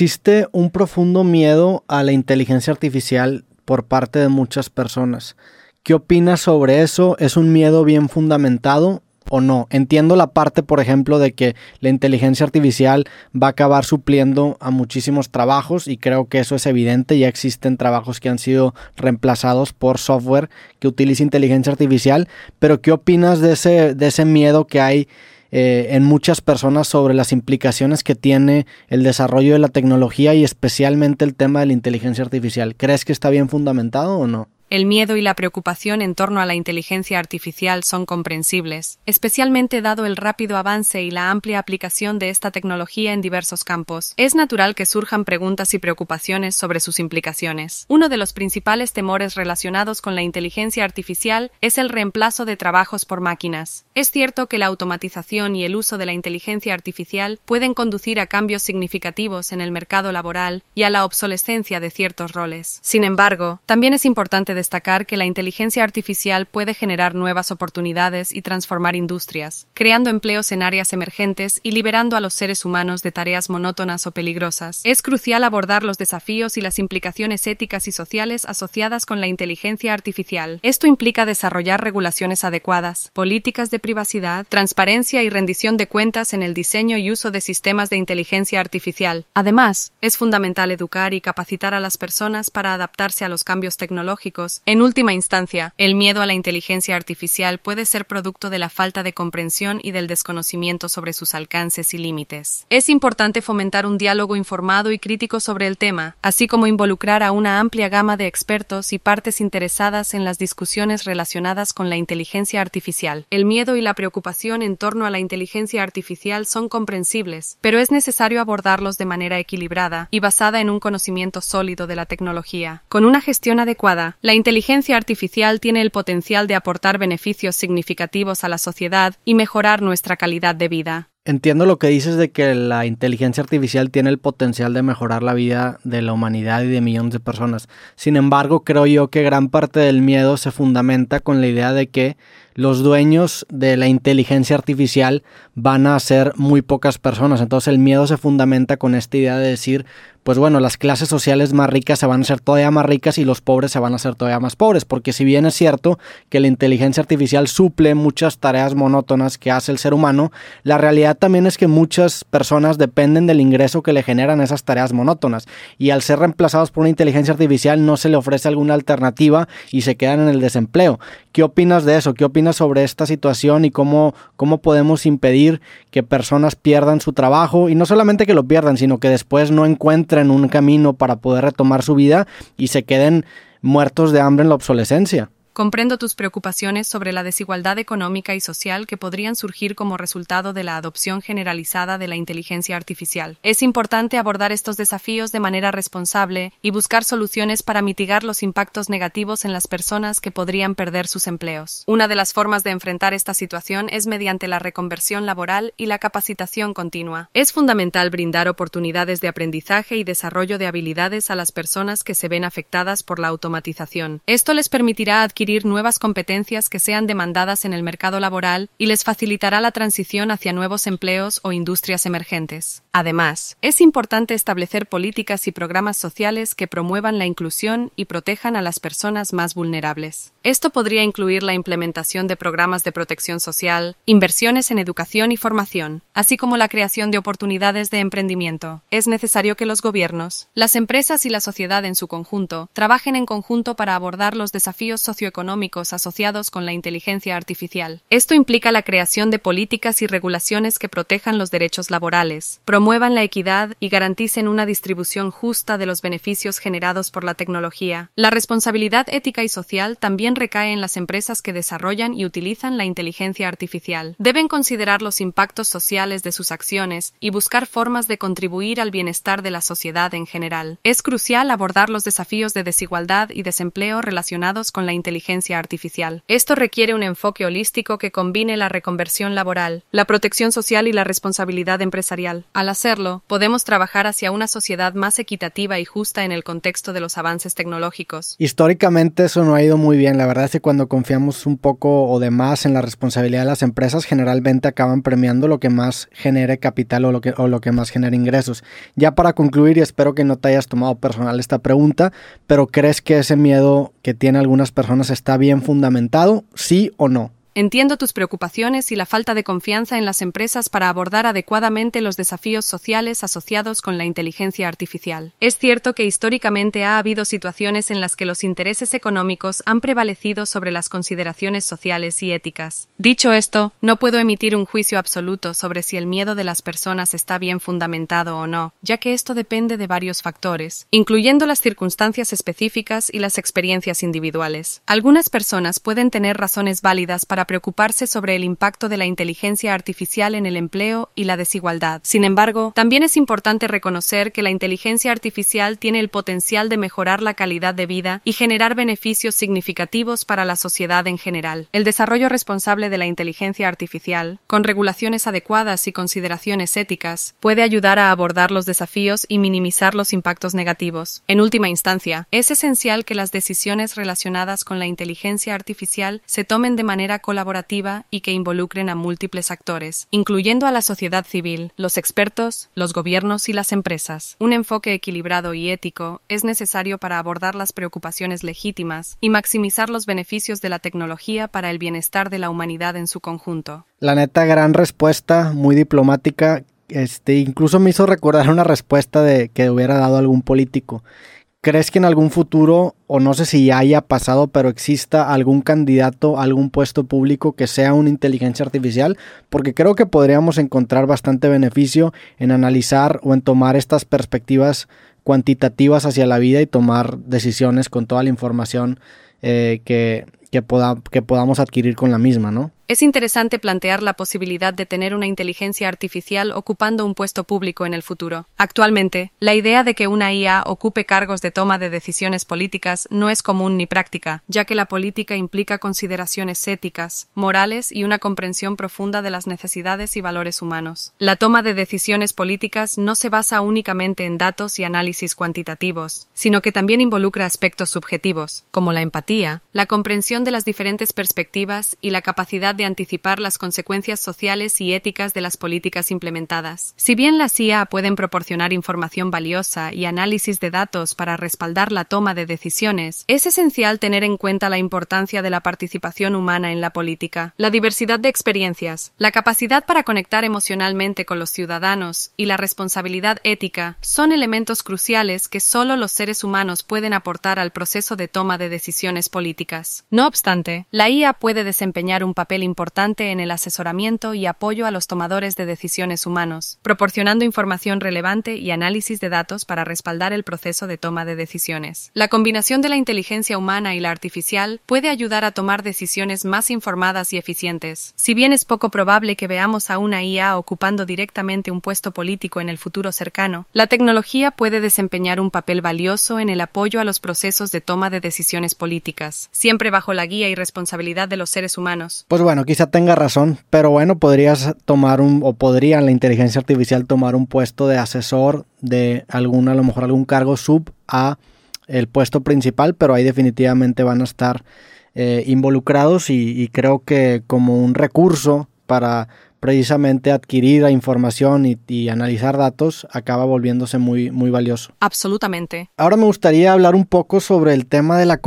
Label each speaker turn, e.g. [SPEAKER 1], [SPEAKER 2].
[SPEAKER 1] Existe un profundo miedo a la inteligencia artificial por parte de muchas personas. ¿Qué opinas sobre eso? ¿Es un miedo bien fundamentado o no? Entiendo la parte, por ejemplo, de que la inteligencia artificial va a acabar supliendo a muchísimos trabajos y creo que eso es evidente. Ya existen trabajos que han sido reemplazados por software que utiliza inteligencia artificial. Pero ¿qué opinas de ese, de ese miedo que hay? Eh, en muchas personas sobre las implicaciones que tiene el desarrollo de la tecnología y especialmente el tema de la inteligencia artificial. ¿Crees que está bien fundamentado o no?
[SPEAKER 2] El miedo y la preocupación en torno a la inteligencia artificial son comprensibles, especialmente dado el rápido avance y la amplia aplicación de esta tecnología en diversos campos. Es natural que surjan preguntas y preocupaciones sobre sus implicaciones. Uno de los principales temores relacionados con la inteligencia artificial es el reemplazo de trabajos por máquinas. Es cierto que la automatización y el uso de la inteligencia artificial pueden conducir a cambios significativos en el mercado laboral y a la obsolescencia de ciertos roles. Sin embargo, también es importante destacar que la inteligencia artificial puede generar nuevas oportunidades y transformar industrias, creando empleos en áreas emergentes y liberando a los seres humanos de tareas monótonas o peligrosas. Es crucial abordar los desafíos y las implicaciones éticas y sociales asociadas con la inteligencia artificial. Esto implica desarrollar regulaciones adecuadas, políticas de privacidad, transparencia y rendición de cuentas en el diseño y uso de sistemas de inteligencia artificial. Además, es fundamental educar y capacitar a las personas para adaptarse a los cambios tecnológicos en última instancia, el miedo a la inteligencia artificial puede ser producto de la falta de comprensión y del desconocimiento sobre sus alcances y límites. Es importante fomentar un diálogo informado y crítico sobre el tema, así como involucrar a una amplia gama de expertos y partes interesadas en las discusiones relacionadas con la inteligencia artificial. El miedo y la preocupación en torno a la inteligencia artificial son comprensibles, pero es necesario abordarlos de manera equilibrada y basada en un conocimiento sólido de la tecnología. Con una gestión adecuada, la inteligencia artificial tiene el potencial de aportar beneficios significativos a la sociedad y mejorar nuestra calidad de vida.
[SPEAKER 1] Entiendo lo que dices de que la inteligencia artificial tiene el potencial de mejorar la vida de la humanidad y de millones de personas. Sin embargo, creo yo que gran parte del miedo se fundamenta con la idea de que los dueños de la inteligencia artificial van a ser muy pocas personas. Entonces el miedo se fundamenta con esta idea de decir, pues bueno, las clases sociales más ricas se van a ser todavía más ricas y los pobres se van a ser todavía más pobres, porque si bien es cierto que la inteligencia artificial suple muchas tareas monótonas que hace el ser humano, la realidad también es que muchas personas dependen del ingreso que le generan esas tareas monótonas y al ser reemplazados por una inteligencia artificial no se le ofrece alguna alternativa y se quedan en el desempleo. ¿Qué opinas de eso? ¿Qué opinas sobre esta situación y cómo, cómo podemos impedir que personas pierdan su trabajo y no solamente que lo pierdan, sino que después no encuentren un camino para poder retomar su vida y se queden muertos de hambre en la obsolescencia?
[SPEAKER 2] Comprendo tus preocupaciones sobre la desigualdad económica y social que podrían surgir como resultado de la adopción generalizada de la inteligencia artificial. Es importante abordar estos desafíos de manera responsable y buscar soluciones para mitigar los impactos negativos en las personas que podrían perder sus empleos. Una de las formas de enfrentar esta situación es mediante la reconversión laboral y la capacitación continua. Es fundamental brindar oportunidades de aprendizaje y desarrollo de habilidades a las personas que se ven afectadas por la automatización. Esto les permitirá adquirir nuevas competencias que sean demandadas en el mercado laboral y les facilitará la transición hacia nuevos empleos o industrias emergentes. Además, es importante establecer políticas y programas sociales que promuevan la inclusión y protejan a las personas más vulnerables. Esto podría incluir la implementación de programas de protección social, inversiones en educación y formación, así como la creación de oportunidades de emprendimiento. Es necesario que los gobiernos, las empresas y la sociedad en su conjunto trabajen en conjunto para abordar los desafíos socioeconómicos económicos asociados con la inteligencia artificial. Esto implica la creación de políticas y regulaciones que protejan los derechos laborales, promuevan la equidad y garanticen una distribución justa de los beneficios generados por la tecnología. La responsabilidad ética y social también recae en las empresas que desarrollan y utilizan la inteligencia artificial. Deben considerar los impactos sociales de sus acciones y buscar formas de contribuir al bienestar de la sociedad en general. Es crucial abordar los desafíos de desigualdad y desempleo relacionados con la inteligencia artificial. Esto requiere un enfoque holístico que combine la reconversión laboral, la protección social y la responsabilidad empresarial. Al hacerlo, podemos trabajar hacia una sociedad más equitativa y justa en el contexto de los avances tecnológicos.
[SPEAKER 1] Históricamente eso no ha ido muy bien. La verdad es que cuando confiamos un poco o de más en la responsabilidad de las empresas, generalmente acaban premiando lo que más genere capital o lo que, o lo que más genere ingresos. Ya para concluir, y espero que no te hayas tomado personal esta pregunta, pero ¿crees que ese miedo que tienen algunas personas está bien fundamentado? ¿Sí o no?
[SPEAKER 2] Entiendo tus preocupaciones y la falta de confianza en las empresas para abordar adecuadamente los desafíos sociales asociados con la inteligencia artificial. Es cierto que históricamente ha habido situaciones en las que los intereses económicos han prevalecido sobre las consideraciones sociales y éticas. Dicho esto, no puedo emitir un juicio absoluto sobre si el miedo de las personas está bien fundamentado o no, ya que esto depende de varios factores, incluyendo las circunstancias específicas y las experiencias individuales. Algunas personas pueden tener razones válidas para preocuparse sobre el impacto de la inteligencia artificial en el empleo y la desigualdad. Sin embargo, también es importante reconocer que la inteligencia artificial tiene el potencial de mejorar la calidad de vida y generar beneficios significativos para la sociedad en general. El desarrollo responsable de la inteligencia artificial, con regulaciones adecuadas y consideraciones éticas, puede ayudar a abordar los desafíos y minimizar los impactos negativos. En última instancia, es esencial que las decisiones relacionadas con la inteligencia artificial se tomen de manera colaborativa y que involucren a múltiples actores, incluyendo a la sociedad civil, los expertos, los gobiernos y las empresas. Un enfoque equilibrado y ético es necesario para abordar las preocupaciones legítimas y maximizar los beneficios de la tecnología para el bienestar de la humanidad en su conjunto.
[SPEAKER 1] La neta, gran respuesta, muy diplomática. Este, incluso me hizo recordar una respuesta de que hubiera dado algún político. ¿Crees que en algún futuro, o no sé si ya haya pasado, pero exista algún candidato a algún puesto público que sea una inteligencia artificial? Porque creo que podríamos encontrar bastante beneficio en analizar o en tomar estas perspectivas cuantitativas hacia la vida y tomar decisiones con toda la información eh, que, que, que podamos adquirir con la misma, ¿no?
[SPEAKER 2] Es interesante plantear la posibilidad de tener una inteligencia artificial ocupando un puesto público en el futuro. Actualmente, la idea de que una IA ocupe cargos de toma de decisiones políticas no es común ni práctica, ya que la política implica consideraciones éticas, morales y una comprensión profunda de las necesidades y valores humanos. La toma de decisiones políticas no se basa únicamente en datos y análisis cuantitativos, sino que también involucra aspectos subjetivos, como la empatía, la comprensión de las diferentes perspectivas y la capacidad de anticipar las consecuencias sociales y éticas de las políticas implementadas. Si bien las IA pueden proporcionar información valiosa y análisis de datos para respaldar la toma de decisiones, es esencial tener en cuenta la importancia de la participación humana en la política, la diversidad de experiencias, la capacidad para conectar emocionalmente con los ciudadanos y la responsabilidad ética son elementos cruciales que solo los seres humanos pueden aportar al proceso de toma de decisiones políticas. No obstante, la IA puede desempeñar un papel importante en el asesoramiento y apoyo a los tomadores de decisiones humanos, proporcionando información relevante y análisis de datos para respaldar el proceso de toma de decisiones. La combinación de la inteligencia humana y la artificial puede ayudar a tomar decisiones más informadas y eficientes. Si bien es poco probable que veamos a una IA ocupando directamente un puesto político en el futuro cercano, la tecnología puede desempeñar un papel valioso en el apoyo a los procesos de toma de decisiones políticas, siempre bajo la guía y responsabilidad de los seres humanos.
[SPEAKER 1] Pues quizá tenga razón, pero bueno, podrías tomar un, o podría la inteligencia artificial tomar un puesto de asesor de algún, a lo mejor algún cargo sub a el puesto principal, pero ahí definitivamente van a estar eh, involucrados y, creo que como un recurso para precisamente adquirir la información y, y, analizar datos acaba volviéndose muy, muy valioso.
[SPEAKER 2] Absolutamente.
[SPEAKER 1] Ahora me gustaría hablar un poco sobre el tema de la